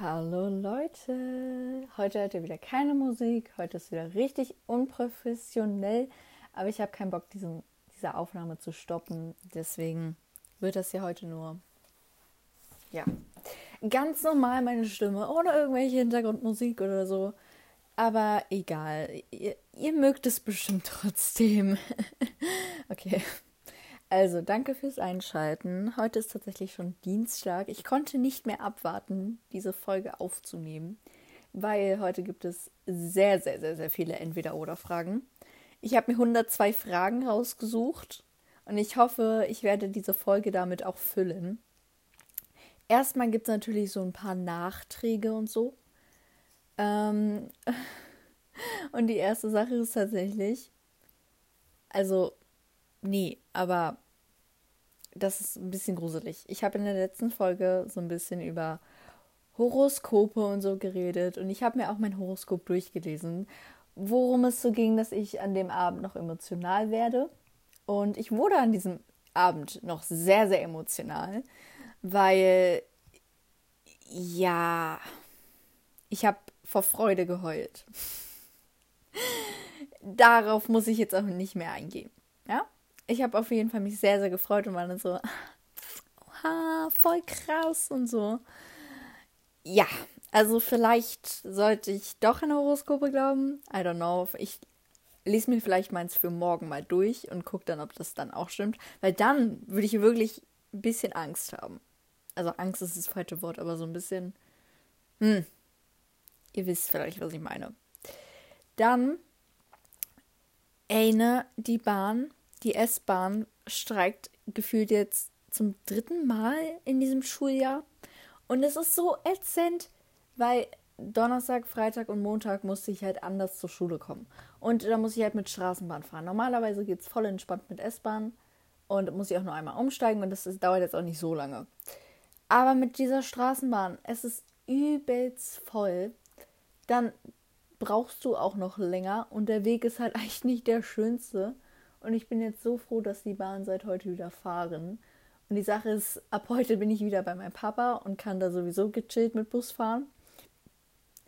Hallo Leute, heute hört ihr wieder keine Musik, heute ist wieder richtig unprofessionell, aber ich habe keinen Bock, diesen, diese Aufnahme zu stoppen, deswegen wird das ja heute nur, ja, ganz normal meine Stimme, ohne irgendwelche Hintergrundmusik oder so, aber egal, ihr, ihr mögt es bestimmt trotzdem. okay. Also, danke fürs Einschalten. Heute ist tatsächlich schon Dienstag. Ich konnte nicht mehr abwarten, diese Folge aufzunehmen, weil heute gibt es sehr, sehr, sehr, sehr viele Entweder-Oder-Fragen. Ich habe mir 102 Fragen rausgesucht und ich hoffe, ich werde diese Folge damit auch füllen. Erstmal gibt es natürlich so ein paar Nachträge und so. Ähm und die erste Sache ist tatsächlich, also Nee, aber das ist ein bisschen gruselig. Ich habe in der letzten Folge so ein bisschen über Horoskope und so geredet und ich habe mir auch mein Horoskop durchgelesen, worum es so ging, dass ich an dem Abend noch emotional werde. Und ich wurde an diesem Abend noch sehr, sehr emotional, weil ja, ich habe vor Freude geheult. Darauf muss ich jetzt auch nicht mehr eingehen. Ich habe auf jeden Fall mich sehr, sehr gefreut und war dann so, oha, voll krass und so. Ja, also vielleicht sollte ich doch an Horoskope glauben. I don't know. Ich lese mir vielleicht meins für morgen mal durch und gucke dann, ob das dann auch stimmt. Weil dann würde ich wirklich ein bisschen Angst haben. Also Angst ist das falsche Wort, aber so ein bisschen. Hm. Ihr wisst vielleicht, was ich meine. Dann eine, die Bahn die S-Bahn streikt gefühlt jetzt zum dritten Mal in diesem Schuljahr. Und es ist so ätzend, weil Donnerstag, Freitag und Montag musste ich halt anders zur Schule kommen. Und da muss ich halt mit Straßenbahn fahren. Normalerweise geht es voll entspannt mit S-Bahn und muss ich auch nur einmal umsteigen und das ist, dauert jetzt auch nicht so lange. Aber mit dieser Straßenbahn, es ist übelst voll. Dann brauchst du auch noch länger und der Weg ist halt eigentlich nicht der schönste. Und ich bin jetzt so froh, dass die Bahn seit heute wieder fahren. Und die Sache ist, ab heute bin ich wieder bei meinem Papa und kann da sowieso gechillt mit Bus fahren.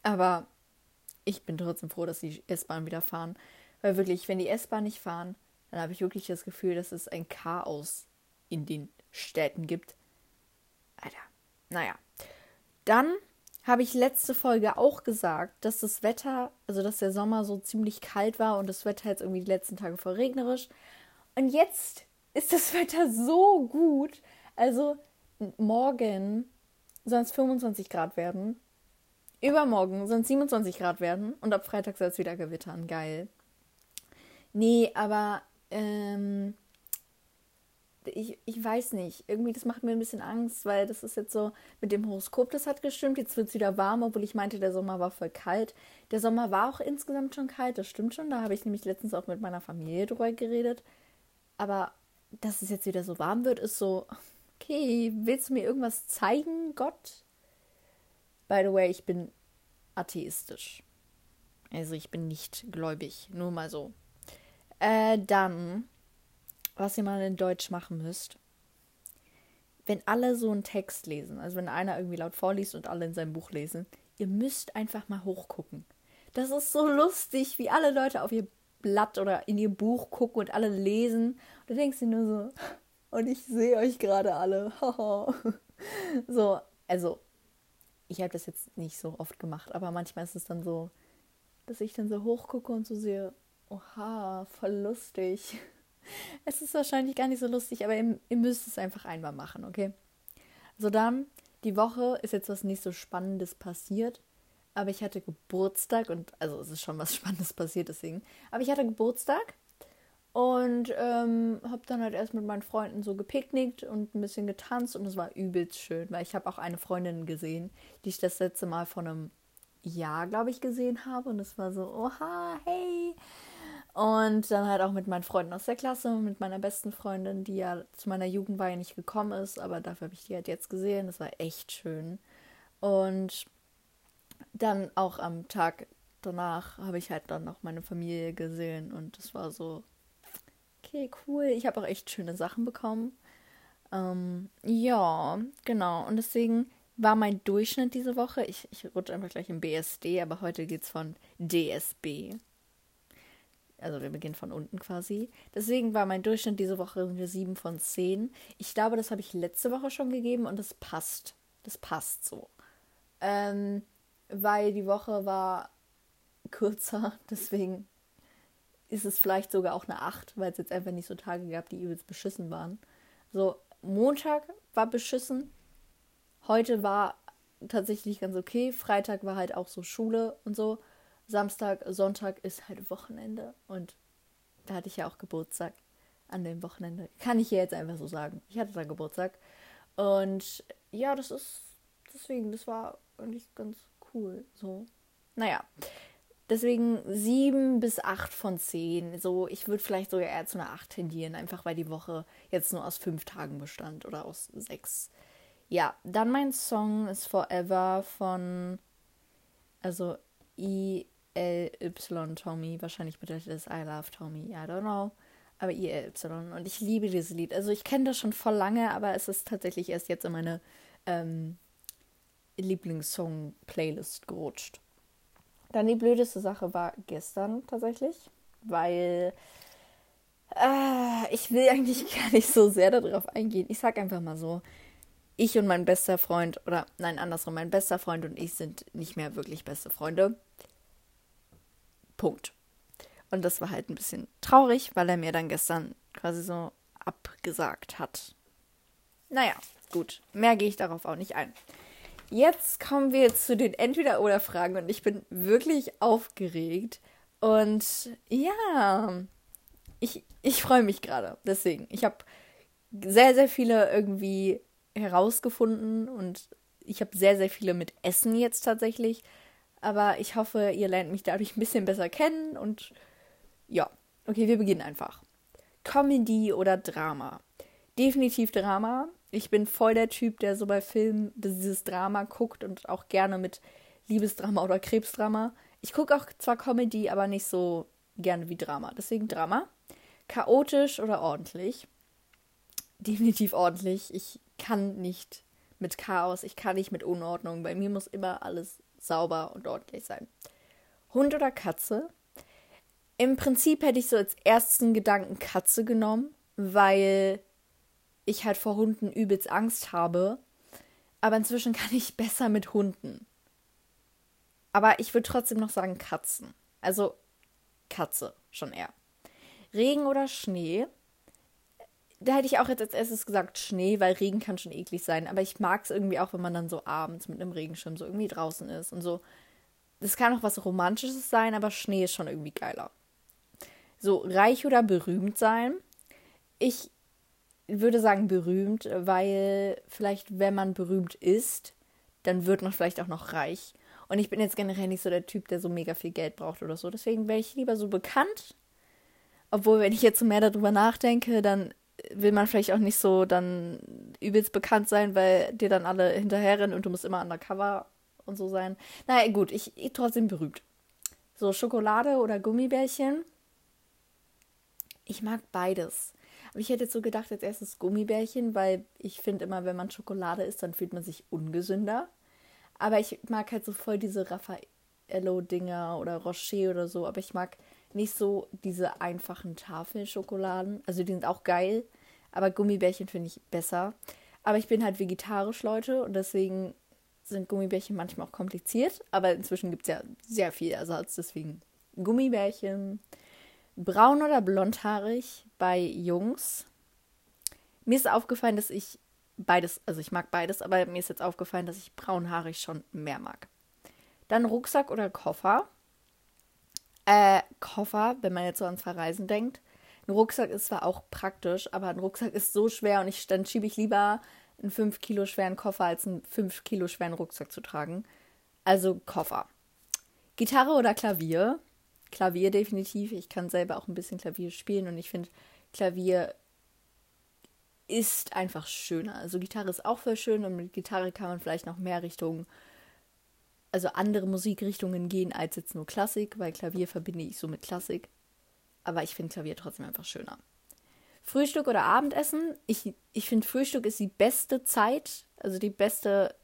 Aber ich bin trotzdem froh, dass die S-Bahn wieder fahren. Weil wirklich, wenn die S-Bahn nicht fahren, dann habe ich wirklich das Gefühl, dass es ein Chaos in den Städten gibt. Alter. Naja. Dann habe ich letzte Folge auch gesagt, dass das Wetter, also dass der Sommer so ziemlich kalt war und das Wetter jetzt irgendwie die letzten Tage voll regnerisch. Und jetzt ist das Wetter so gut. Also morgen sollen es 25 Grad werden. Übermorgen sollen es 27 Grad werden. Und ab Freitag soll es wieder gewittern. Geil. Nee, aber ähm, ich, ich weiß nicht. Irgendwie, das macht mir ein bisschen Angst, weil das ist jetzt so, mit dem Horoskop, das hat gestimmt. Jetzt wird es wieder warm, obwohl ich meinte, der Sommer war voll kalt. Der Sommer war auch insgesamt schon kalt, das stimmt schon. Da habe ich nämlich letztens auch mit meiner Familie drüber geredet. Aber dass es jetzt wieder so warm wird, ist so, okay, willst du mir irgendwas zeigen, Gott? By the way, ich bin atheistisch. Also ich bin nicht gläubig, nur mal so. Äh, dann was ihr mal in Deutsch machen müsst. Wenn alle so einen Text lesen, also wenn einer irgendwie laut vorliest und alle in seinem Buch lesen, ihr müsst einfach mal hochgucken. Das ist so lustig, wie alle Leute auf ihr Blatt oder in ihr Buch gucken und alle lesen. Und du denkst dir nur so, und ich sehe euch gerade alle. so, also, ich habe das jetzt nicht so oft gemacht, aber manchmal ist es dann so, dass ich dann so hochgucke und so sehe, oha, voll lustig. Es ist wahrscheinlich gar nicht so lustig, aber ihr, ihr müsst es einfach einmal machen, okay? So dann, die Woche ist jetzt was nicht so Spannendes passiert, aber ich hatte Geburtstag und, also es ist schon was Spannendes passiert, deswegen. Aber ich hatte Geburtstag und ähm, habe dann halt erst mit meinen Freunden so gepicknickt und ein bisschen getanzt und es war übelst schön, weil ich habe auch eine Freundin gesehen, die ich das letzte Mal vor einem Jahr, glaube ich, gesehen habe und es war so, oha, hey, und dann halt auch mit meinen Freunden aus der Klasse, mit meiner besten Freundin, die ja zu meiner Jugendweihe nicht gekommen ist, aber dafür habe ich die halt jetzt gesehen. Das war echt schön. Und dann auch am Tag danach habe ich halt dann noch meine Familie gesehen und es war so, okay, cool. Ich habe auch echt schöne Sachen bekommen. Ähm, ja, genau. Und deswegen war mein Durchschnitt diese Woche. Ich, ich rutsche einfach gleich im BSD, aber heute geht es von DSB. Also wir beginnen von unten quasi. Deswegen war mein Durchschnitt diese Woche eine 7 von 10. Ich glaube, das habe ich letzte Woche schon gegeben und das passt. Das passt so. Ähm, weil die Woche war kürzer, deswegen ist es vielleicht sogar auch eine 8, weil es jetzt einfach nicht so Tage gab, die übelst beschissen waren. So, Montag war beschissen, heute war tatsächlich ganz okay, Freitag war halt auch so Schule und so, Samstag, Sonntag ist halt Wochenende und da hatte ich ja auch Geburtstag an dem Wochenende. Kann ich ja jetzt einfach so sagen. Ich hatte da Geburtstag und ja, das ist deswegen, das war eigentlich ganz cool so. Naja, Deswegen sieben bis acht von zehn. So, ich würde vielleicht sogar eher zu einer acht tendieren, einfach weil die Woche jetzt nur aus fünf Tagen bestand oder aus sechs. Ja, dann mein Song ist Forever von, also I-L-Y Tommy. Wahrscheinlich bedeutet das I love Tommy. I don't know. Aber I-L-Y. Und ich liebe dieses Lied. Also ich kenne das schon voll lange, aber es ist tatsächlich erst jetzt in meine ähm, Lieblingssong-Playlist gerutscht. Dann die blödeste Sache war gestern tatsächlich, weil äh, ich will eigentlich gar nicht so sehr darauf eingehen. Ich sag einfach mal so, ich und mein bester Freund, oder nein, andersrum, mein bester Freund und ich sind nicht mehr wirklich beste Freunde. Punkt. Und das war halt ein bisschen traurig, weil er mir dann gestern quasi so abgesagt hat. Naja, gut, mehr gehe ich darauf auch nicht ein. Jetzt kommen wir zu den Entweder-Oder-Fragen und ich bin wirklich aufgeregt. Und ja, ich, ich freue mich gerade. Deswegen, ich habe sehr, sehr viele irgendwie herausgefunden und ich habe sehr, sehr viele mit Essen jetzt tatsächlich. Aber ich hoffe, ihr lernt mich dadurch ein bisschen besser kennen und ja, okay, wir beginnen einfach. Comedy oder Drama? Definitiv Drama ich bin voll der Typ, der so bei Filmen dieses Drama guckt und auch gerne mit Liebesdrama oder Krebsdrama. Ich gucke auch zwar Comedy, aber nicht so gerne wie Drama. Deswegen Drama. Chaotisch oder ordentlich? Definitiv ordentlich. Ich kann nicht mit Chaos, ich kann nicht mit Unordnung. Bei mir muss immer alles sauber und ordentlich sein. Hund oder Katze? Im Prinzip hätte ich so als ersten Gedanken Katze genommen, weil ich halt vor Hunden übelst Angst habe. Aber inzwischen kann ich besser mit Hunden. Aber ich würde trotzdem noch sagen Katzen. Also Katze schon eher. Regen oder Schnee? Da hätte ich auch jetzt als erstes gesagt Schnee, weil Regen kann schon eklig sein. Aber ich mag es irgendwie auch, wenn man dann so abends mit einem Regenschirm so irgendwie draußen ist und so. Das kann auch was Romantisches sein, aber Schnee ist schon irgendwie geiler. So, reich oder berühmt sein? Ich würde sagen berühmt, weil vielleicht, wenn man berühmt ist, dann wird man vielleicht auch noch reich. Und ich bin jetzt generell nicht so der Typ, der so mega viel Geld braucht oder so. Deswegen wäre ich lieber so bekannt. Obwohl, wenn ich jetzt so mehr darüber nachdenke, dann will man vielleicht auch nicht so dann übelst bekannt sein, weil dir dann alle hinterherrennen und du musst immer undercover und so sein. Naja, gut, ich, ich trotzdem berühmt. So Schokolade oder Gummibärchen. Ich mag beides. Aber ich hätte jetzt so gedacht, als erstes Gummibärchen, weil ich finde immer, wenn man Schokolade isst, dann fühlt man sich ungesünder. Aber ich mag halt so voll diese Raffaello-Dinger oder Rocher oder so. Aber ich mag nicht so diese einfachen Tafelschokoladen. Also die sind auch geil. Aber Gummibärchen finde ich besser. Aber ich bin halt vegetarisch, Leute. Und deswegen sind Gummibärchen manchmal auch kompliziert. Aber inzwischen gibt es ja sehr viel Ersatz. Deswegen Gummibärchen. Braun oder blondhaarig bei Jungs. Mir ist aufgefallen, dass ich beides, also ich mag beides, aber mir ist jetzt aufgefallen, dass ich braunhaarig schon mehr mag. Dann Rucksack oder Koffer. Äh, Koffer, wenn man jetzt so ans Verreisen denkt. Ein Rucksack ist zwar auch praktisch, aber ein Rucksack ist so schwer und ich, dann schiebe ich lieber einen 5 Kilo schweren Koffer als einen 5 Kilo schweren Rucksack zu tragen. Also Koffer. Gitarre oder Klavier? Klavier definitiv. Ich kann selber auch ein bisschen Klavier spielen und ich finde, Klavier ist einfach schöner. Also Gitarre ist auch voll schön und mit Gitarre kann man vielleicht noch mehr Richtungen, also andere Musikrichtungen gehen als jetzt nur Klassik, weil Klavier verbinde ich so mit Klassik. Aber ich finde Klavier trotzdem einfach schöner. Frühstück oder Abendessen? Ich, ich finde Frühstück ist die beste Zeit, also die beste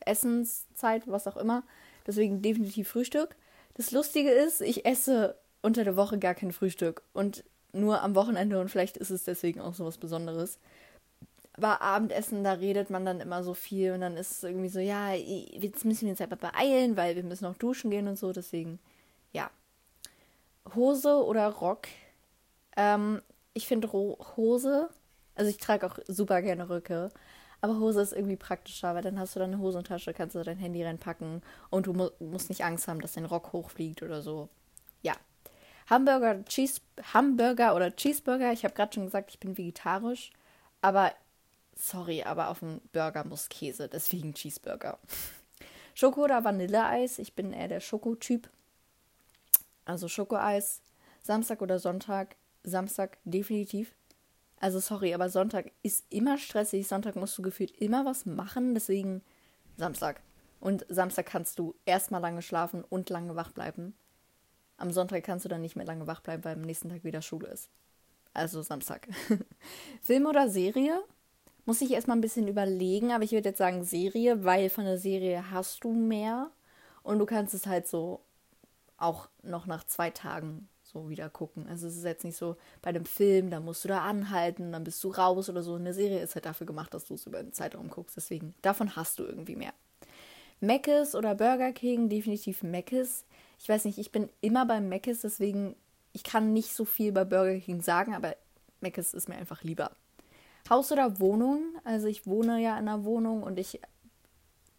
Essenszeit, was auch immer. Deswegen definitiv Frühstück. Das Lustige ist, ich esse unter der Woche gar kein Frühstück und nur am Wochenende und vielleicht ist es deswegen auch so was Besonderes. Aber Abendessen, da redet man dann immer so viel und dann ist es irgendwie so, ja, jetzt müssen wir uns aber beeilen, weil wir müssen noch duschen gehen und so. Deswegen, ja. Hose oder Rock? Ähm, ich finde Hose, also ich trage auch super gerne Röcke, aber Hose ist irgendwie praktischer, weil dann hast du deine Hosentasche, kannst du dein Handy reinpacken und du mu musst nicht Angst haben, dass dein Rock hochfliegt oder so. Ja. Hamburger, Cheese, Hamburger oder Cheeseburger. Ich habe gerade schon gesagt, ich bin vegetarisch, aber sorry, aber auf dem Burger muss Käse, deswegen Cheeseburger. Schoko oder Vanilleeis? Ich bin eher der Schokotyp. Also Schokoeis, Samstag oder Sonntag. Samstag definitiv. Also sorry, aber Sonntag ist immer stressig. Sonntag musst du gefühlt immer was machen, deswegen Samstag. Und Samstag kannst du erstmal lange schlafen und lange wach bleiben. Am Sonntag kannst du dann nicht mehr lange wach bleiben, weil am nächsten Tag wieder Schule ist. Also Samstag. Film oder Serie? Muss ich erstmal ein bisschen überlegen, aber ich würde jetzt sagen Serie, weil von der Serie hast du mehr und du kannst es halt so auch noch nach zwei Tagen so wieder gucken. Also es ist jetzt nicht so bei dem Film, da musst du da anhalten, dann bist du raus oder so. Eine Serie ist halt dafür gemacht, dass du es über einen Zeitraum guckst. Deswegen, davon hast du irgendwie mehr. Mc's oder Burger King, definitiv Mc's. Ich weiß nicht, ich bin immer beim Mc's, deswegen, ich kann nicht so viel bei Burger King sagen, aber Mc's ist mir einfach lieber. Haus oder Wohnung? Also ich wohne ja in einer Wohnung und ich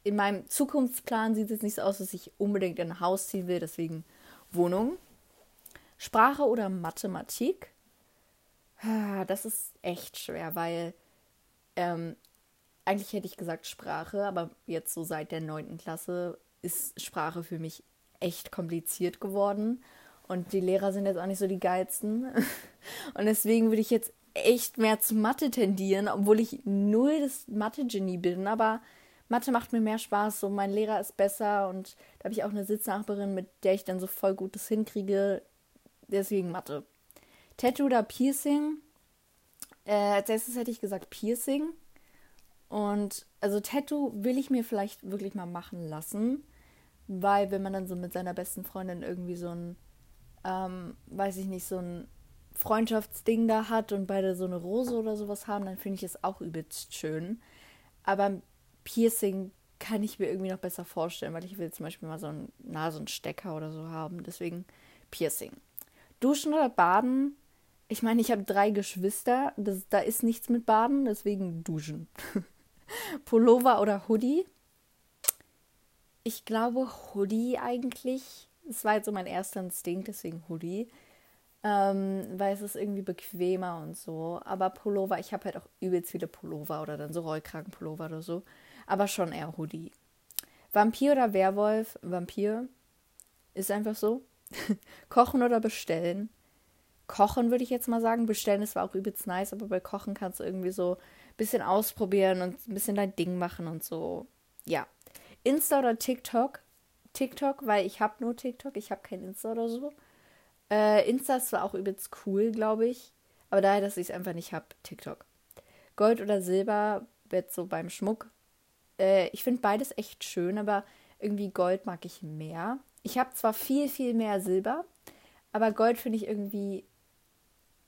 in meinem Zukunftsplan sieht es nicht so aus, dass ich unbedingt in ein Haus ziehen will, deswegen Wohnung. Sprache oder Mathematik? Das ist echt schwer, weil ähm, eigentlich hätte ich gesagt Sprache, aber jetzt so seit der 9. Klasse ist Sprache für mich echt kompliziert geworden. Und die Lehrer sind jetzt auch nicht so die geilsten. Und deswegen würde ich jetzt echt mehr zu Mathe tendieren, obwohl ich null das Mathe-Genie bin. Aber Mathe macht mir mehr Spaß. So, mein Lehrer ist besser und da habe ich auch eine Sitznachbarin, mit der ich dann so voll gut das hinkriege deswegen Mathe. Tattoo oder Piercing? Äh, als erstes hätte ich gesagt Piercing. Und also Tattoo will ich mir vielleicht wirklich mal machen lassen, weil wenn man dann so mit seiner besten Freundin irgendwie so ein, ähm, weiß ich nicht, so ein Freundschaftsding da hat und beide so eine Rose oder sowas haben, dann finde ich es auch übelst schön. Aber Piercing kann ich mir irgendwie noch besser vorstellen, weil ich will zum Beispiel mal so einen Nasenstecker oder so haben. Deswegen Piercing. Duschen oder Baden? Ich meine, ich habe drei Geschwister. Das, da ist nichts mit Baden, deswegen duschen. Pullover oder Hoodie? Ich glaube Hoodie eigentlich. Das war jetzt so mein erster Instinkt, deswegen Hoodie. Ähm, weil es ist irgendwie bequemer und so. Aber Pullover, ich habe halt auch übelst viele Pullover oder dann so Rollkragenpullover oder so. Aber schon eher Hoodie. Vampir oder Werwolf? Vampir. Ist einfach so. Kochen oder bestellen? Kochen würde ich jetzt mal sagen. Bestellen ist zwar auch übelst nice, aber bei Kochen kannst du irgendwie so ein bisschen ausprobieren und ein bisschen dein Ding machen und so. Ja. Insta oder TikTok? TikTok, weil ich habe nur TikTok, ich habe kein Insta oder so. Äh, Insta ist zwar auch übelst cool, glaube ich, aber daher, dass ich es einfach nicht habe, TikTok. Gold oder Silber wird so beim Schmuck. Äh, ich finde beides echt schön, aber irgendwie Gold mag ich mehr. Ich habe zwar viel, viel mehr Silber, aber Gold finde ich irgendwie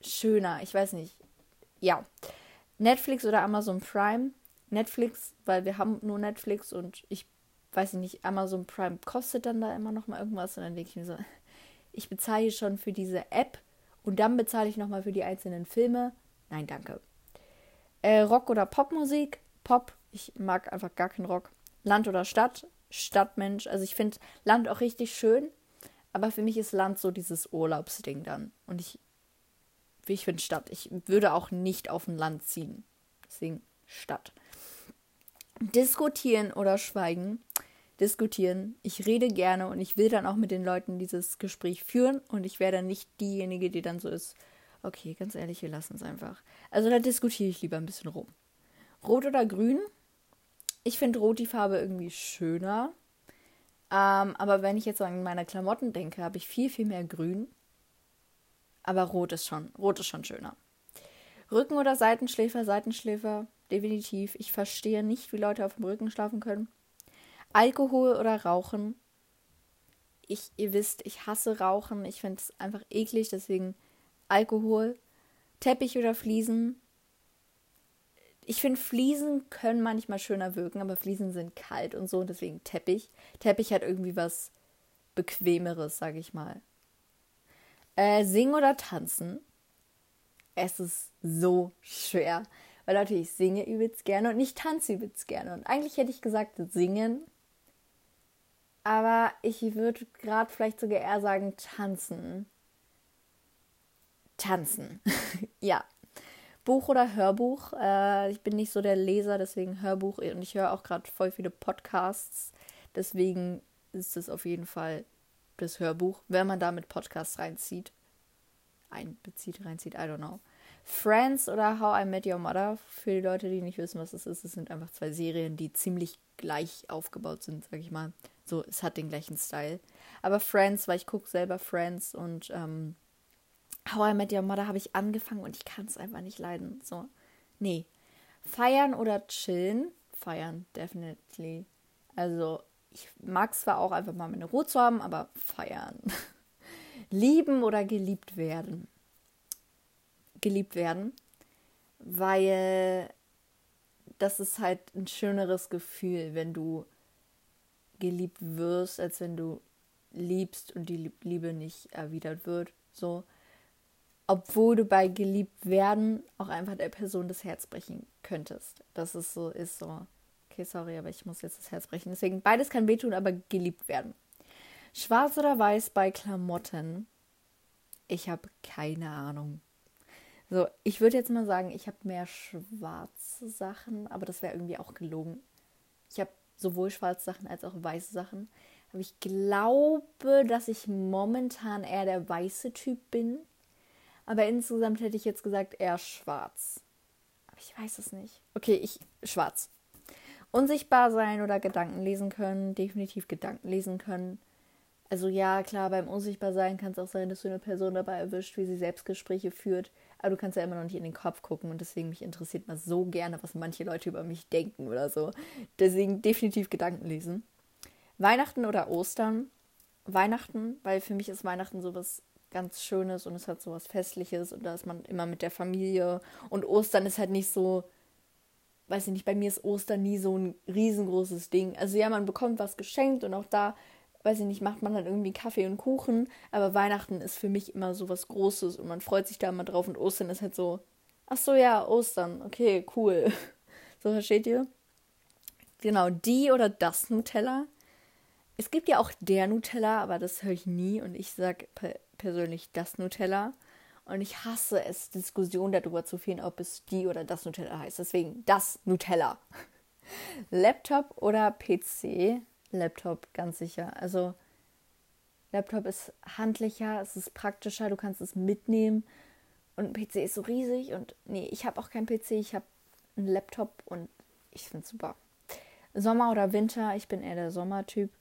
schöner. Ich weiß nicht. Ja. Netflix oder Amazon Prime. Netflix, weil wir haben nur Netflix und ich weiß nicht, Amazon Prime kostet dann da immer noch mal irgendwas und dann denke ich mir so, ich bezahle schon für diese App und dann bezahle ich noch mal für die einzelnen Filme. Nein, danke. Äh, Rock oder Popmusik? Pop. Ich mag einfach gar keinen Rock. Land oder Stadt? Stadtmensch. Also ich finde Land auch richtig schön, aber für mich ist Land so dieses Urlaubsding dann. Und ich, ich finde Stadt. Ich würde auch nicht auf ein Land ziehen. Deswegen Stadt. Diskutieren oder schweigen. Diskutieren. Ich rede gerne und ich will dann auch mit den Leuten dieses Gespräch führen und ich dann nicht diejenige, die dann so ist. Okay, ganz ehrlich, wir lassen es einfach. Also da diskutiere ich lieber ein bisschen rum. Rot oder grün? Ich finde rot die Farbe irgendwie schöner. Ähm, aber wenn ich jetzt an meine Klamotten denke, habe ich viel, viel mehr grün. Aber rot ist schon, rot ist schon schöner. Rücken oder Seitenschläfer, Seitenschläfer, definitiv. Ich verstehe nicht, wie Leute auf dem Rücken schlafen können. Alkohol oder Rauchen? Ich, ihr wisst, ich hasse Rauchen. Ich finde es einfach eklig, deswegen Alkohol. Teppich oder Fliesen? Ich finde, Fliesen können manchmal schöner wirken, aber Fliesen sind kalt und so und deswegen Teppich. Teppich hat irgendwie was Bequemeres, sag ich mal. Äh, singen oder tanzen? Es ist so schwer. Weil Leute, ich singe übelst gerne und ich tanze übelst gerne. Und eigentlich hätte ich gesagt singen. Aber ich würde gerade vielleicht sogar eher sagen tanzen. Tanzen. ja. Buch oder Hörbuch. Äh, ich bin nicht so der Leser, deswegen Hörbuch. Und ich höre auch gerade voll viele Podcasts. Deswegen ist es auf jeden Fall das Hörbuch, wenn man damit Podcasts reinzieht. Einbezieht, reinzieht, I don't know. Friends oder How I Met Your Mother, für die Leute, die nicht wissen, was es ist, es sind einfach zwei Serien, die ziemlich gleich aufgebaut sind, sag ich mal. So, es hat den gleichen Style. Aber Friends, weil ich gucke selber Friends und ähm, How I Met Your Mother habe ich angefangen und ich kann es einfach nicht leiden. So, nee. Feiern oder chillen? Feiern, definitely. Also, ich mag zwar auch einfach mal meine Ruhe zu haben, aber feiern. Lieben oder geliebt werden? Geliebt werden, weil das ist halt ein schöneres Gefühl, wenn du geliebt wirst, als wenn du liebst und die Liebe nicht erwidert wird. So, obwohl du bei geliebt werden auch einfach der Person das Herz brechen könntest. Das ist so, ist so. Okay, sorry, aber ich muss jetzt das Herz brechen. Deswegen beides kann wehtun, aber geliebt werden. Schwarz oder weiß bei Klamotten? Ich habe keine Ahnung. So, ich würde jetzt mal sagen, ich habe mehr schwarze Sachen, aber das wäre irgendwie auch gelogen. Ich habe sowohl schwarze Sachen als auch weiße Sachen. Aber ich glaube, dass ich momentan eher der weiße Typ bin. Aber insgesamt hätte ich jetzt gesagt eher schwarz. Aber ich weiß es nicht. Okay, ich schwarz. Unsichtbar sein oder Gedanken lesen können. Definitiv Gedanken lesen können. Also ja, klar, beim Unsichtbarsein kann es auch sein, dass du eine Person dabei erwischt, wie sie Selbstgespräche führt. Aber du kannst ja immer noch nicht in den Kopf gucken und deswegen mich interessiert mal so gerne, was manche Leute über mich denken oder so. Deswegen definitiv Gedanken lesen. Weihnachten oder Ostern? Weihnachten, weil für mich ist Weihnachten sowas ganz Schönes und es hat so was Festliches und da ist man immer mit der Familie. Und Ostern ist halt nicht so, weiß ich nicht, bei mir ist Ostern nie so ein riesengroßes Ding. Also ja, man bekommt was geschenkt und auch da, weiß ich nicht, macht man dann irgendwie Kaffee und Kuchen. Aber Weihnachten ist für mich immer so was Großes und man freut sich da immer drauf und Ostern ist halt so, ach so, ja, Ostern, okay, cool. So, versteht ihr? Genau, die oder das Nutella. Es gibt ja auch der Nutella, aber das höre ich nie und ich sage persönlich das Nutella. Und ich hasse es, Diskussionen darüber zu führen, ob es die oder das Nutella heißt. Deswegen das Nutella. Laptop oder PC? Laptop, ganz sicher. Also Laptop ist handlicher, es ist praktischer, du kannst es mitnehmen. Und ein PC ist so riesig und nee, ich habe auch keinen PC, ich habe einen Laptop und ich finde es super. Sommer oder Winter? Ich bin eher der Sommertyp.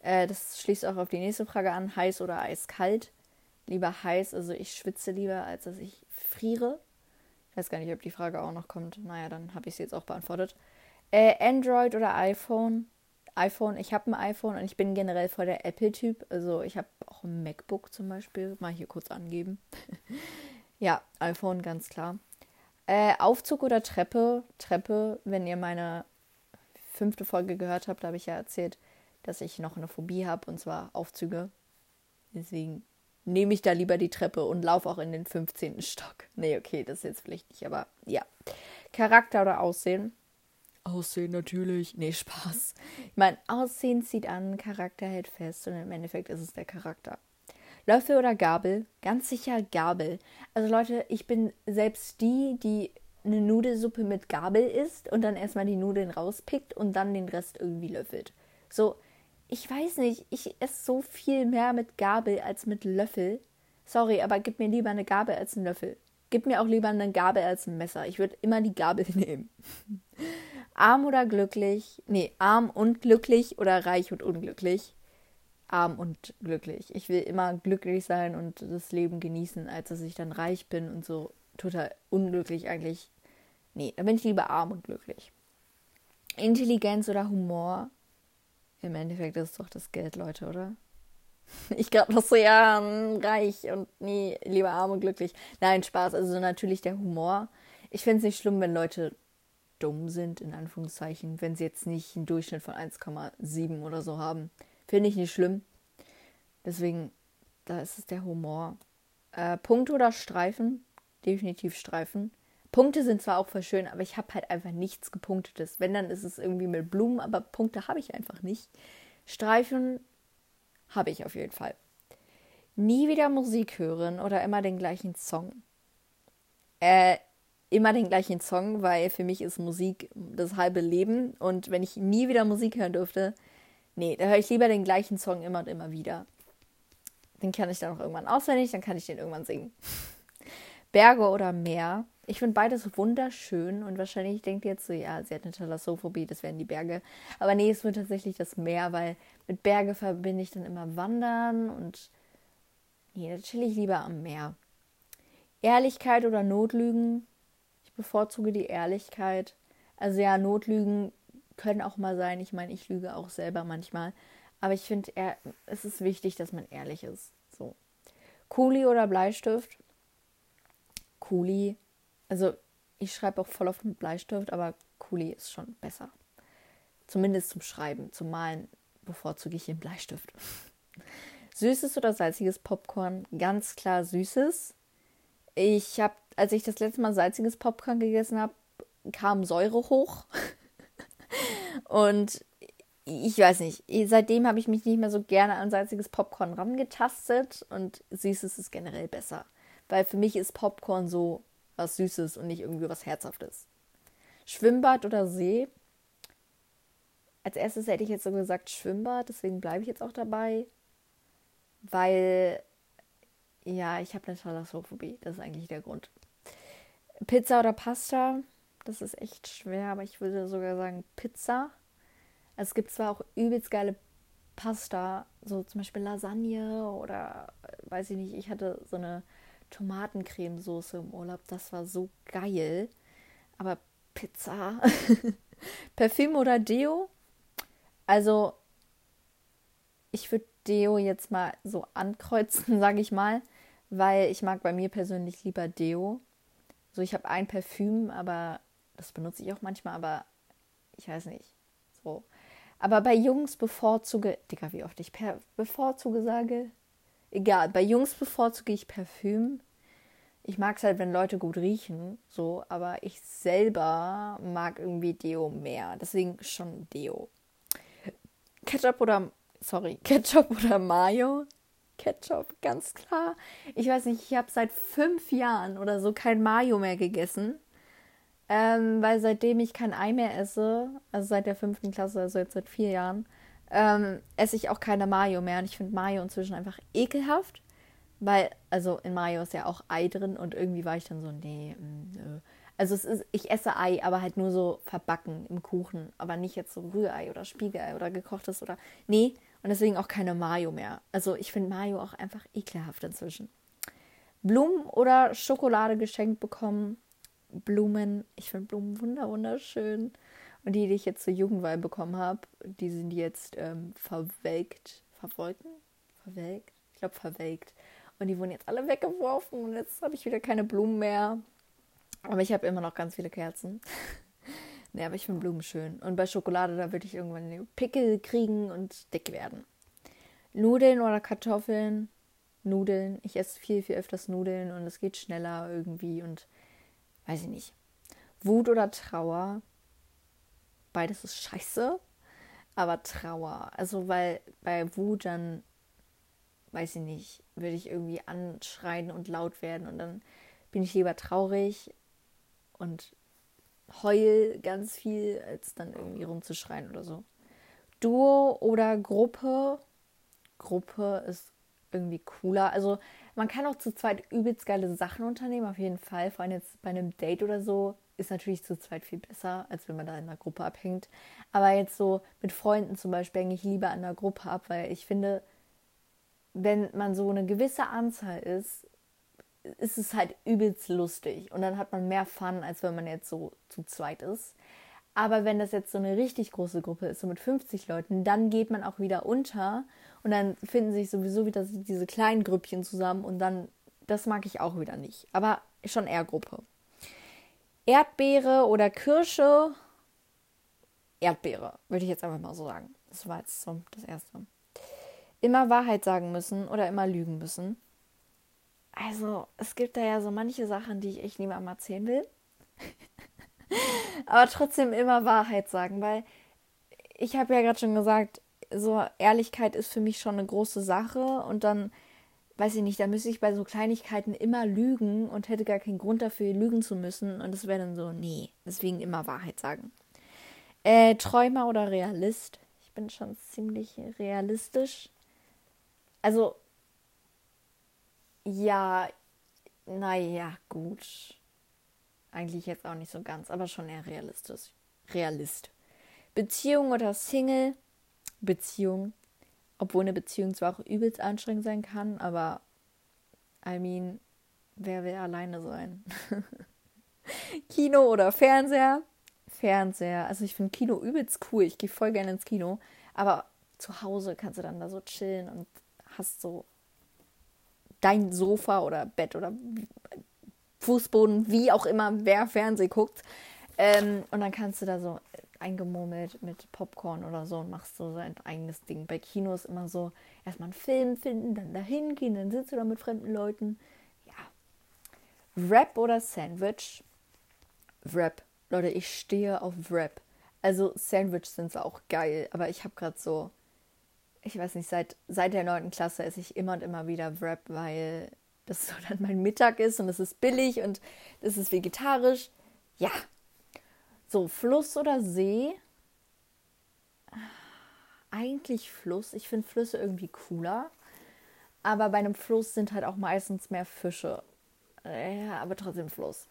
Äh, das schließt auch auf die nächste Frage an. Heiß oder eiskalt? Lieber heiß, also ich schwitze lieber, als dass ich friere. Ich weiß gar nicht, ob die Frage auch noch kommt. Naja, dann habe ich sie jetzt auch beantwortet. Äh, Android oder iPhone? iPhone, ich habe ein iPhone und ich bin generell voll der Apple-Typ. Also ich habe auch ein MacBook zum Beispiel. Mal hier kurz angeben. ja, iPhone, ganz klar. Äh, Aufzug oder Treppe? Treppe, wenn ihr meine fünfte Folge gehört habt, habe ich ja erzählt, dass ich noch eine Phobie habe, und zwar Aufzüge. Deswegen nehme ich da lieber die Treppe und laufe auch in den 15. Stock. Nee, okay, das ist jetzt vielleicht nicht, aber ja. Charakter oder Aussehen? Aussehen natürlich. Nee, Spaß. Ich meine, Aussehen zieht an, Charakter hält fest und im Endeffekt ist es der Charakter. Löffel oder Gabel? Ganz sicher Gabel. Also Leute, ich bin selbst die, die eine Nudelsuppe mit Gabel isst und dann erstmal die Nudeln rauspickt und dann den Rest irgendwie löffelt. So, ich weiß nicht, ich esse so viel mehr mit Gabel als mit Löffel. Sorry, aber gib mir lieber eine Gabel als einen Löffel. Gib mir auch lieber eine Gabel als ein Messer. Ich würde immer die Gabel nehmen. Arm oder glücklich? Nee, arm und glücklich oder reich und unglücklich? Arm und glücklich. Ich will immer glücklich sein und das Leben genießen, als dass ich dann reich bin und so total unglücklich eigentlich. Nee, da bin ich lieber arm und glücklich. Intelligenz oder Humor? Im Endeffekt ist es doch das Geld, Leute, oder? Ich glaube noch so, ja, reich und nie, lieber arm und glücklich. Nein, Spaß. Also natürlich der Humor. Ich finde es nicht schlimm, wenn Leute dumm sind, in Anführungszeichen, wenn sie jetzt nicht einen Durchschnitt von 1,7 oder so haben. Finde ich nicht schlimm. Deswegen, da ist es der Humor. Äh, Punkte oder Streifen? Definitiv Streifen. Punkte sind zwar auch voll schön, aber ich habe halt einfach nichts gepunktetes. Wenn, dann ist es irgendwie mit Blumen, aber Punkte habe ich einfach nicht. Streifen habe ich auf jeden Fall. Nie wieder Musik hören oder immer den gleichen Song. Äh, immer den gleichen Song, weil für mich ist Musik das halbe Leben. Und wenn ich nie wieder Musik hören dürfte, nee, da höre ich lieber den gleichen Song immer und immer wieder. Den kann ich dann auch irgendwann auswendig, dann kann ich den irgendwann singen. Berge oder Meer. Ich finde beides wunderschön und wahrscheinlich denkt ihr jetzt so, ja, sie hat eine Thalassophobie, das wären die Berge. Aber nee, es wird tatsächlich das Meer, weil mit Berge verbinde ich dann immer Wandern und nee, da chill ich lieber am Meer. Ehrlichkeit oder Notlügen? Bevorzuge die Ehrlichkeit. Also ja, Notlügen können auch mal sein. Ich meine, ich lüge auch selber manchmal. Aber ich finde, es ist wichtig, dass man ehrlich ist. So. Kuli oder Bleistift? Kuli. Also ich schreibe auch voll oft mit Bleistift, aber Kuli ist schon besser. Zumindest zum Schreiben. Zum Malen bevorzuge ich den Bleistift. Süßes oder salziges Popcorn? Ganz klar süßes. Ich habe, als ich das letzte Mal salziges Popcorn gegessen habe, kam Säure hoch. Und ich weiß nicht, seitdem habe ich mich nicht mehr so gerne an salziges Popcorn rangetastet und süßes ist generell besser. Weil für mich ist Popcorn so was Süßes und nicht irgendwie was Herzhaftes. Schwimmbad oder See? Als erstes hätte ich jetzt so gesagt Schwimmbad, deswegen bleibe ich jetzt auch dabei. Weil, ja, ich habe eine Thalassophobie, das ist eigentlich der Grund. Pizza oder Pasta? Das ist echt schwer, aber ich würde sogar sagen Pizza es gibt zwar auch übelst geile Pasta, so zum Beispiel Lasagne oder weiß ich nicht, ich hatte so eine Tomatencremesoße im Urlaub, das war so geil. Aber Pizza, Parfüm oder Deo? Also, ich würde Deo jetzt mal so ankreuzen, sage ich mal, weil ich mag bei mir persönlich lieber Deo. So, ich habe ein Parfüm, aber das benutze ich auch manchmal, aber ich weiß nicht. So, aber bei Jungs bevorzuge, Digga, wie oft ich per, bevorzuge sage, egal, bei Jungs bevorzuge ich Parfüm. Ich mag es halt, wenn Leute gut riechen, so, aber ich selber mag irgendwie Deo mehr. Deswegen schon Deo. Ketchup oder, sorry, Ketchup oder Mayo? Ketchup, ganz klar. Ich weiß nicht, ich habe seit fünf Jahren oder so kein Mayo mehr gegessen. Ähm, weil seitdem ich kein Ei mehr esse, also seit der fünften Klasse, also jetzt seit vier Jahren, ähm, esse ich auch keine Mayo mehr. Und ich finde Mayo inzwischen einfach ekelhaft. Weil, also in Mayo ist ja auch Ei drin und irgendwie war ich dann so, nee, mm, nö. Also es ist, ich esse Ei, aber halt nur so verbacken im Kuchen, aber nicht jetzt so Rührei oder Spiegelei oder gekochtes oder. Nee, und deswegen auch keine Mayo mehr. Also ich finde Mayo auch einfach ekelhaft inzwischen. Blumen oder Schokolade geschenkt bekommen, Blumen. Ich finde Blumen wunder wunderschön. Und die, die ich jetzt zur Jugendweihe bekommen habe, die sind jetzt ähm, verwelkt. Verwolken? Verwelkt? Ich glaube verwelkt. Und die wurden jetzt alle weggeworfen und jetzt habe ich wieder keine Blumen mehr. Aber ich habe immer noch ganz viele Kerzen. nee, aber ich finde Blumen schön. Und bei Schokolade, da würde ich irgendwann Pickel kriegen und dick werden. Nudeln oder Kartoffeln? Nudeln. Ich esse viel, viel öfters Nudeln und es geht schneller irgendwie und weiß ich nicht. Wut oder Trauer. Beides ist scheiße. Aber Trauer. Also, weil bei Wut dann, weiß ich nicht, würde ich irgendwie anschreien und laut werden und dann bin ich lieber traurig und heul ganz viel, als dann irgendwie rumzuschreien oder so. Duo oder Gruppe. Gruppe ist irgendwie cooler. Also man kann auch zu zweit übelst geile Sachen unternehmen, auf jeden Fall. Vor allem jetzt bei einem Date oder so ist natürlich zu zweit viel besser, als wenn man da in einer Gruppe abhängt. Aber jetzt so mit Freunden zum Beispiel hänge ich lieber an einer Gruppe ab, weil ich finde, wenn man so eine gewisse Anzahl ist, ist es halt übelst lustig. Und dann hat man mehr Fun, als wenn man jetzt so zu zweit ist. Aber wenn das jetzt so eine richtig große Gruppe ist, so mit 50 Leuten, dann geht man auch wieder unter und dann finden sich sowieso wieder diese kleinen Grüppchen zusammen und dann, das mag ich auch wieder nicht. Aber schon eher Gruppe. Erdbeere oder Kirsche. Erdbeere, würde ich jetzt einfach mal so sagen. Das war jetzt so das Erste. Immer Wahrheit sagen müssen oder immer lügen müssen. Also, es gibt da ja so manche Sachen, die ich echt niemandem erzählen will. Aber trotzdem immer Wahrheit sagen, weil ich habe ja gerade schon gesagt, so Ehrlichkeit ist für mich schon eine große Sache und dann weiß ich nicht, da müsste ich bei so Kleinigkeiten immer lügen und hätte gar keinen Grund dafür, lügen zu müssen. Und das wäre dann so, nee, deswegen immer Wahrheit sagen. Äh, Träumer oder Realist? Ich bin schon ziemlich realistisch. Also, ja, naja, gut. Eigentlich jetzt auch nicht so ganz, aber schon eher realistisch. Realist. Beziehung oder Single? Beziehung. Obwohl eine Beziehung zwar auch übelst anstrengend sein kann, aber I mean, wer will alleine sein? Kino oder Fernseher? Fernseher. Also ich finde Kino übelst cool. Ich gehe voll gerne ins Kino. Aber zu Hause kannst du dann da so chillen und hast so dein Sofa oder Bett oder Fußboden, wie auch immer, wer Fernseh guckt. Ähm, und dann kannst du da so eingemurmelt mit Popcorn oder so und machst so sein eigenes Ding. Bei Kinos immer so erstmal einen Film finden, dann dahin gehen, dann sitzt du da mit fremden Leuten. Ja. Wrap oder Sandwich? Wrap. Leute, ich stehe auf Wrap. Also Sandwich sind auch geil, aber ich habe gerade so, ich weiß nicht, seit, seit der 9. Klasse esse ich immer und immer wieder Wrap, weil das so dann mein Mittag ist und es ist billig und es ist vegetarisch. Ja, so, Fluss oder See? Eigentlich Fluss. Ich finde Flüsse irgendwie cooler. Aber bei einem Fluss sind halt auch meistens mehr Fische. Ja, aber trotzdem Fluss.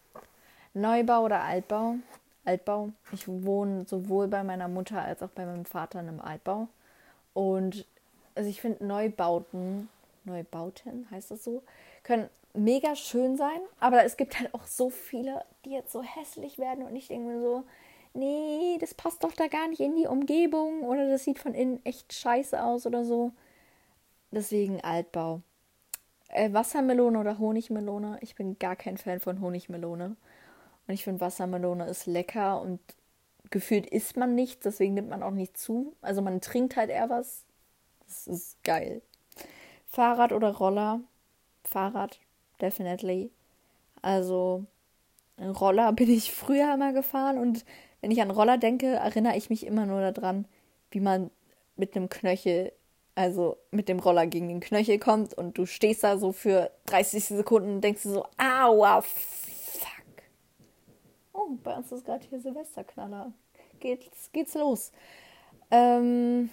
Neubau oder Altbau? Altbau. Ich wohne sowohl bei meiner Mutter als auch bei meinem Vater in einem Altbau. Und also ich finde Neubauten, Neubauten heißt das so, können mega schön sein, aber es gibt halt auch so viele, die jetzt so hässlich werden und ich denke mir so, nee, das passt doch da gar nicht in die Umgebung oder das sieht von innen echt scheiße aus oder so. Deswegen Altbau. Äh, Wassermelone oder Honigmelone? Ich bin gar kein Fan von Honigmelone. Und ich finde Wassermelone ist lecker und gefühlt isst man nichts, deswegen nimmt man auch nicht zu. Also man trinkt halt eher was. Das ist geil. Fahrrad oder Roller? Fahrrad, definitely. Also Roller bin ich früher immer gefahren und wenn ich an Roller denke, erinnere ich mich immer nur daran, wie man mit einem Knöchel, also mit dem Roller gegen den Knöchel kommt und du stehst da so für 30 Sekunden und denkst du so, aua. Oh, bei uns ist gerade hier Silvesterknaller. Geht's, geht's los. Ähm,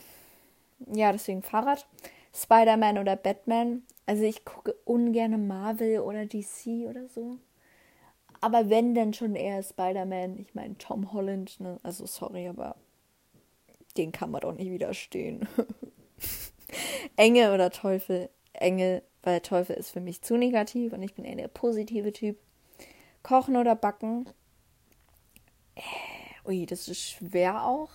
ja, deswegen Fahrrad. Spider-Man oder Batman. Also ich gucke ungern Marvel oder DC oder so. Aber wenn dann schon eher Spider-Man. Ich meine Tom Holland, ne? Also sorry, aber den kann man doch nicht widerstehen. Engel oder Teufel? Engel, weil Teufel ist für mich zu negativ und ich bin eher der positive Typ. Kochen oder backen? Ui, das ist schwer auch.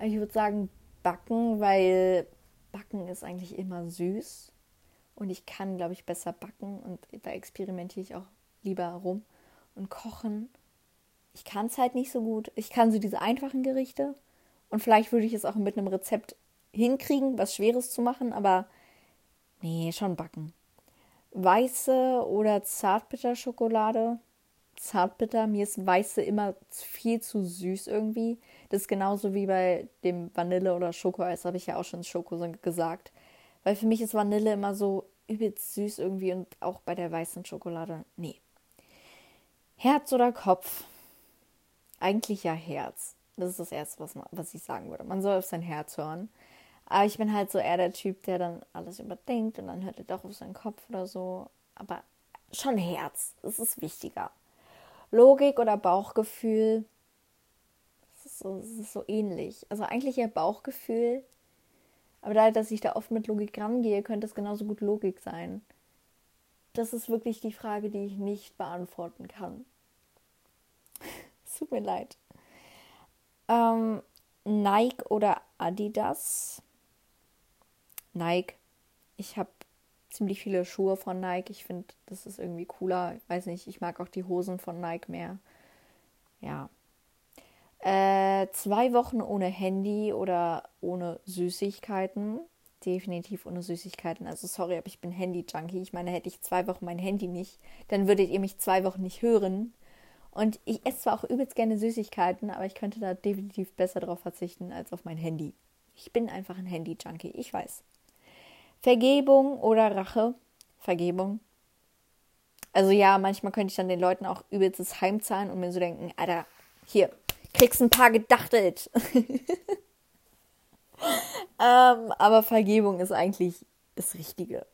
Ich würde sagen backen, weil Backen ist eigentlich immer süß und ich kann, glaube ich, besser backen und da experimentiere ich auch lieber rum. Und kochen, ich kann es halt nicht so gut. Ich kann so diese einfachen Gerichte und vielleicht würde ich es auch mit einem Rezept hinkriegen, was Schweres zu machen, aber nee, schon backen. Weiße oder Zartbitterschokolade. Zartbitter, mir ist weiße immer viel zu süß irgendwie. Das ist genauso wie bei dem Vanille- oder Schokoeis, habe ich ja auch schon Schoko gesagt. Weil für mich ist Vanille immer so übelst süß irgendwie und auch bei der weißen Schokolade, nee. Herz oder Kopf? Eigentlich ja Herz. Das ist das Erste, was, man, was ich sagen würde. Man soll auf sein Herz hören. Aber ich bin halt so eher der Typ, der dann alles überdenkt und dann hört er doch auf seinen Kopf oder so. Aber schon Herz. Das ist wichtiger. Logik oder Bauchgefühl? Das ist so, so ähnlich. Also eigentlich eher Bauchgefühl. Aber da, dass ich da oft mit Logik rangehe, könnte es genauso gut Logik sein. Das ist wirklich die Frage, die ich nicht beantworten kann. tut mir leid. Ähm, Nike oder Adidas? Nike. Ich habe ziemlich viele Schuhe von Nike. Ich finde, das ist irgendwie cooler. Ich weiß nicht, ich mag auch die Hosen von Nike mehr. Ja. Äh, zwei Wochen ohne Handy oder ohne Süßigkeiten. Definitiv ohne Süßigkeiten. Also sorry, aber ich bin Handy-Junkie. Ich meine, hätte ich zwei Wochen mein Handy nicht, dann würdet ihr mich zwei Wochen nicht hören. Und ich esse zwar auch übelst gerne Süßigkeiten, aber ich könnte da definitiv besser darauf verzichten als auf mein Handy. Ich bin einfach ein Handy-Junkie, ich weiß. Vergebung oder Rache? Vergebung. Also ja, manchmal könnte ich dann den Leuten auch übelstes heimzahlen und mir so denken, Alter, hier, kriegst ein paar gedachtelt. ähm, aber Vergebung ist eigentlich das Richtige.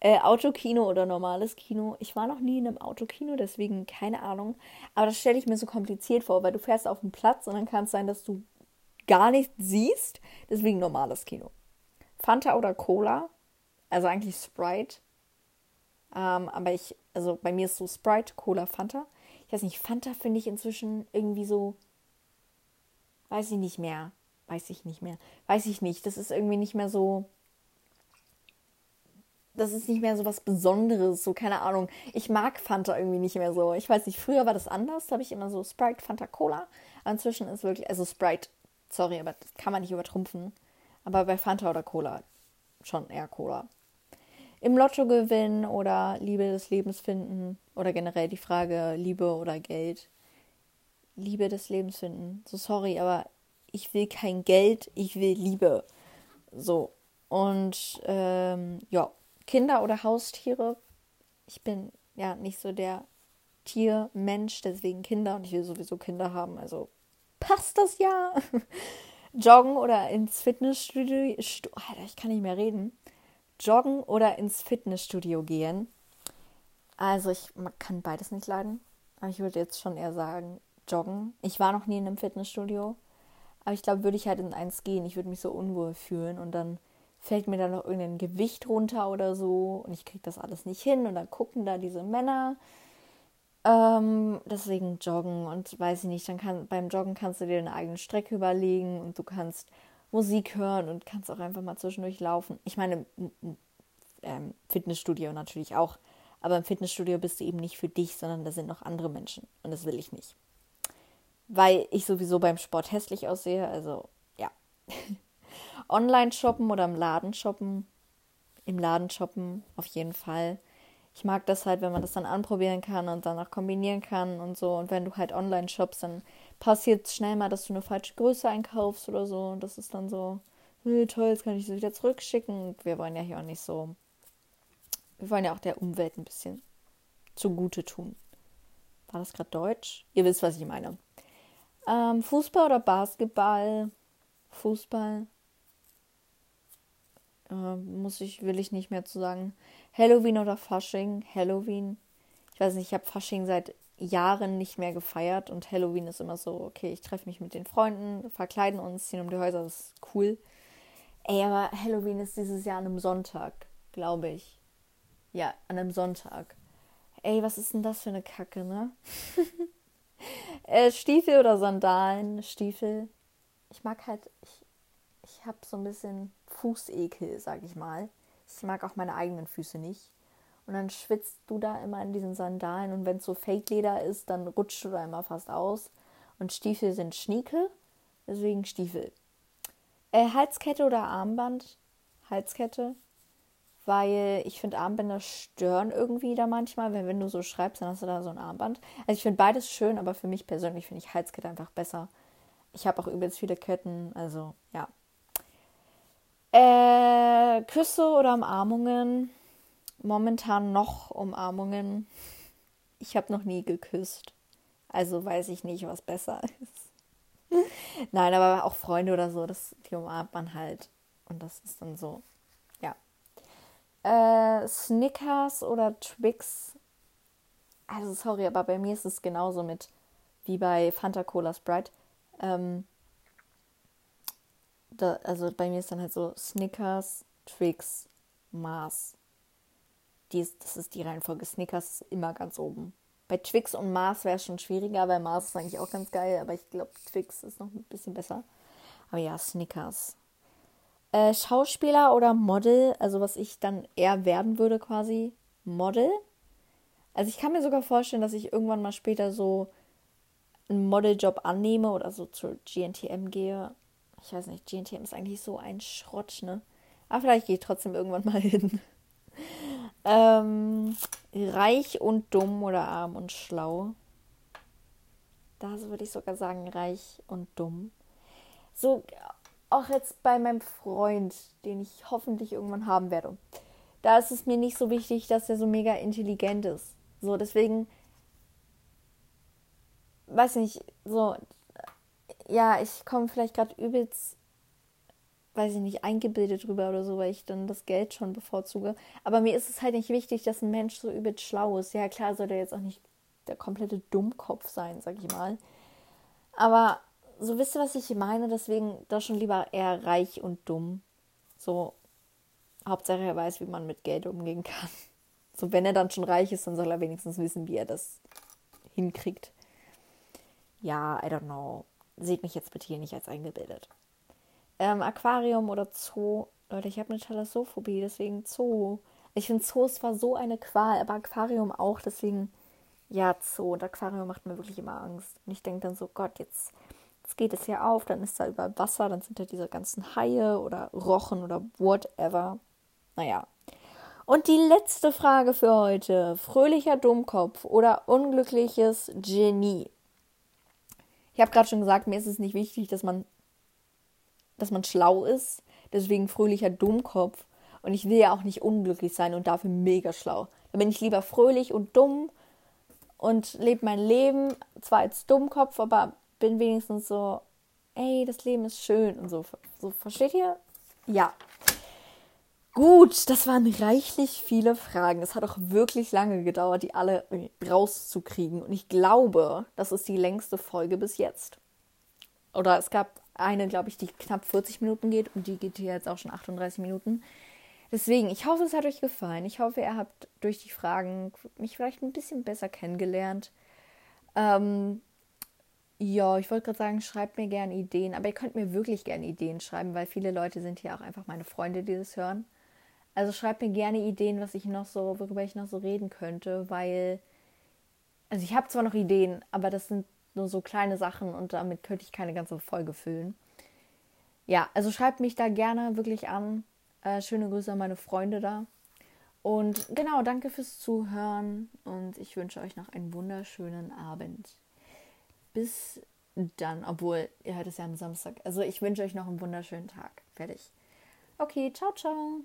Äh, Autokino oder normales Kino. Ich war noch nie in einem Autokino, deswegen keine Ahnung. Aber das stelle ich mir so kompliziert vor, weil du fährst auf den Platz und dann kann es sein, dass du gar nichts siehst. Deswegen normales Kino. Fanta oder Cola. Also eigentlich Sprite. Ähm, aber ich, also bei mir ist so Sprite, Cola, Fanta. Ich weiß nicht, Fanta finde ich inzwischen irgendwie so. Weiß ich nicht mehr. Weiß ich nicht mehr. Weiß ich nicht. Das ist irgendwie nicht mehr so. Das ist nicht mehr so was Besonderes, so keine Ahnung. Ich mag Fanta irgendwie nicht mehr so. Ich weiß nicht, früher war das anders. Da habe ich immer so Sprite, Fanta, Cola. Aber inzwischen ist wirklich, also Sprite, sorry, aber das kann man nicht übertrumpfen. Aber bei Fanta oder Cola schon eher Cola. Im Lotto gewinnen oder Liebe des Lebens finden oder generell die Frage Liebe oder Geld. Liebe des Lebens finden. So sorry, aber ich will kein Geld, ich will Liebe. So. Und ähm, ja, Kinder oder Haustiere. Ich bin ja nicht so der Tiermensch, deswegen Kinder und ich will sowieso Kinder haben. Also passt das ja. Joggen oder ins Fitnessstudio. Alter, ich kann nicht mehr reden. Joggen oder ins Fitnessstudio gehen. Also ich kann beides nicht leiden. Aber ich würde jetzt schon eher sagen, joggen. Ich war noch nie in einem Fitnessstudio. Aber ich glaube, würde ich halt in eins gehen, ich würde mich so unwohl fühlen und dann fällt mir da noch irgendein Gewicht runter oder so und ich kriege das alles nicht hin und dann gucken da diese Männer ähm, deswegen joggen und weiß ich nicht, dann kann beim Joggen kannst du dir eine eigene Strecke überlegen und du kannst Musik hören und kannst auch einfach mal zwischendurch laufen. Ich meine, ähm, Fitnessstudio natürlich auch, aber im Fitnessstudio bist du eben nicht für dich, sondern da sind noch andere Menschen und das will ich nicht. Weil ich sowieso beim Sport hässlich aussehe, also ja. Online shoppen oder im Laden shoppen? Im Laden shoppen auf jeden Fall ich mag das halt, wenn man das dann anprobieren kann und danach kombinieren kann und so. Und wenn du halt online shoppst, dann passiert schnell mal, dass du eine falsche Größe einkaufst oder so. Und das ist dann so, hey, toll, jetzt kann ich sie wieder zurückschicken. Wir wollen ja hier auch nicht so. Wir wollen ja auch der Umwelt ein bisschen zugute tun. War das gerade Deutsch? Ihr wisst, was ich meine. Ähm, Fußball oder Basketball? Fußball. Äh, muss ich, will ich nicht mehr zu sagen. Halloween oder Fasching? Halloween. Ich weiß nicht, ich habe Fasching seit Jahren nicht mehr gefeiert und Halloween ist immer so, okay, ich treffe mich mit den Freunden, verkleiden uns, ziehen um die Häuser, das ist cool. Ey, aber Halloween ist dieses Jahr an einem Sonntag, glaube ich. Ja, an einem Sonntag. Ey, was ist denn das für eine Kacke, ne? äh, Stiefel oder Sandalen? Stiefel. Ich mag halt, ich, ich habe so ein bisschen Fußekel, sag ich mal. Ich mag auch meine eigenen Füße nicht. Und dann schwitzt du da immer in diesen Sandalen und wenn es so Fake-Leder ist, dann rutscht du da immer fast aus. Und Stiefel sind Schniekel, deswegen Stiefel. Äh, Halskette oder Armband? Halskette. Weil ich finde, Armbänder stören irgendwie da manchmal, weil wenn du so schreibst, dann hast du da so ein Armband. Also ich finde beides schön, aber für mich persönlich finde ich Halskette einfach besser. Ich habe auch übelst viele Ketten, also ja. Äh, Küsse oder Umarmungen? Momentan noch Umarmungen. Ich habe noch nie geküsst. Also weiß ich nicht, was besser ist. Nein, aber auch Freunde oder so, das, die umarmt man halt. Und das ist dann so, ja. Äh, Snickers oder Twix? Also sorry, aber bei mir ist es genauso mit wie bei Fanta Cola Sprite. Ähm, da, also bei mir ist dann halt so Snickers, Twix, Mars. Die ist, das ist die Reihenfolge. Snickers ist immer ganz oben. Bei Twix und Mars wäre es schon schwieriger, weil Mars ist eigentlich auch ganz geil, aber ich glaube, Twix ist noch ein bisschen besser. Aber ja, Snickers. Äh, Schauspieler oder Model, also was ich dann eher werden würde quasi, Model. Also ich kann mir sogar vorstellen, dass ich irgendwann mal später so einen Modeljob annehme oder so zur GNTM gehe. Ich weiß nicht, GNTM ist eigentlich so ein Schrott, ne? Aber vielleicht gehe ich trotzdem irgendwann mal hin. ähm, reich und dumm oder arm und schlau. Da würde ich sogar sagen, reich und dumm. So, auch jetzt bei meinem Freund, den ich hoffentlich irgendwann haben werde. Da ist es mir nicht so wichtig, dass er so mega intelligent ist. So, deswegen, weiß nicht, so, ja, ich komme vielleicht gerade übelst weiß ich nicht, eingebildet drüber oder so, weil ich dann das Geld schon bevorzuge. Aber mir ist es halt nicht wichtig, dass ein Mensch so übelst schlau ist. Ja, klar soll der jetzt auch nicht der komplette Dummkopf sein, sag ich mal. Aber so wisst ihr, was ich meine? Deswegen da schon lieber eher reich und dumm. So, Hauptsache er weiß, wie man mit Geld umgehen kann. So, wenn er dann schon reich ist, dann soll er wenigstens wissen, wie er das hinkriegt. Ja, I don't know. Seht mich jetzt bitte hier nicht als eingebildet. Ähm, Aquarium oder Zoo. Leute, ich habe eine Thalassophobie, deswegen Zoo. Ich finde Zoo zwar so eine Qual, aber Aquarium auch, deswegen ja, Zoo. Und Aquarium macht mir wirklich immer Angst. Und ich denke dann so, Gott, jetzt, jetzt geht es hier auf, dann ist da überall Wasser, dann sind da diese ganzen Haie oder Rochen oder whatever. Naja. Und die letzte Frage für heute. Fröhlicher Dummkopf oder unglückliches Genie? Ich habe gerade schon gesagt, mir ist es nicht wichtig, dass man dass man schlau ist, deswegen fröhlicher Dummkopf. Und ich will ja auch nicht unglücklich sein und dafür mega schlau. Dann bin ich lieber fröhlich und dumm und lebe mein Leben zwar als Dummkopf, aber bin wenigstens so, ey, das Leben ist schön und so. So, versteht ihr? Ja. Gut, das waren reichlich viele Fragen. Es hat auch wirklich lange gedauert, die alle rauszukriegen. Und ich glaube, das ist die längste Folge bis jetzt. Oder es gab eine, glaube ich, die knapp 40 Minuten geht und die geht hier jetzt auch schon 38 Minuten. Deswegen, ich hoffe, es hat euch gefallen. Ich hoffe, ihr habt durch die Fragen mich vielleicht ein bisschen besser kennengelernt. Ähm, ja, ich wollte gerade sagen, schreibt mir gerne Ideen, aber ihr könnt mir wirklich gerne Ideen schreiben, weil viele Leute sind hier auch einfach meine Freunde, die das hören. Also schreibt mir gerne Ideen, was ich noch so, worüber ich noch so reden könnte, weil also ich habe zwar noch Ideen, aber das sind nur so kleine Sachen und damit könnte ich keine ganze Folge füllen. Ja, also schreibt mich da gerne wirklich an. Äh, schöne Grüße an meine Freunde da. Und genau, danke fürs Zuhören und ich wünsche euch noch einen wunderschönen Abend. Bis dann, obwohl ihr hört es ja am Samstag. Also ich wünsche euch noch einen wunderschönen Tag. Fertig. Okay, ciao, ciao.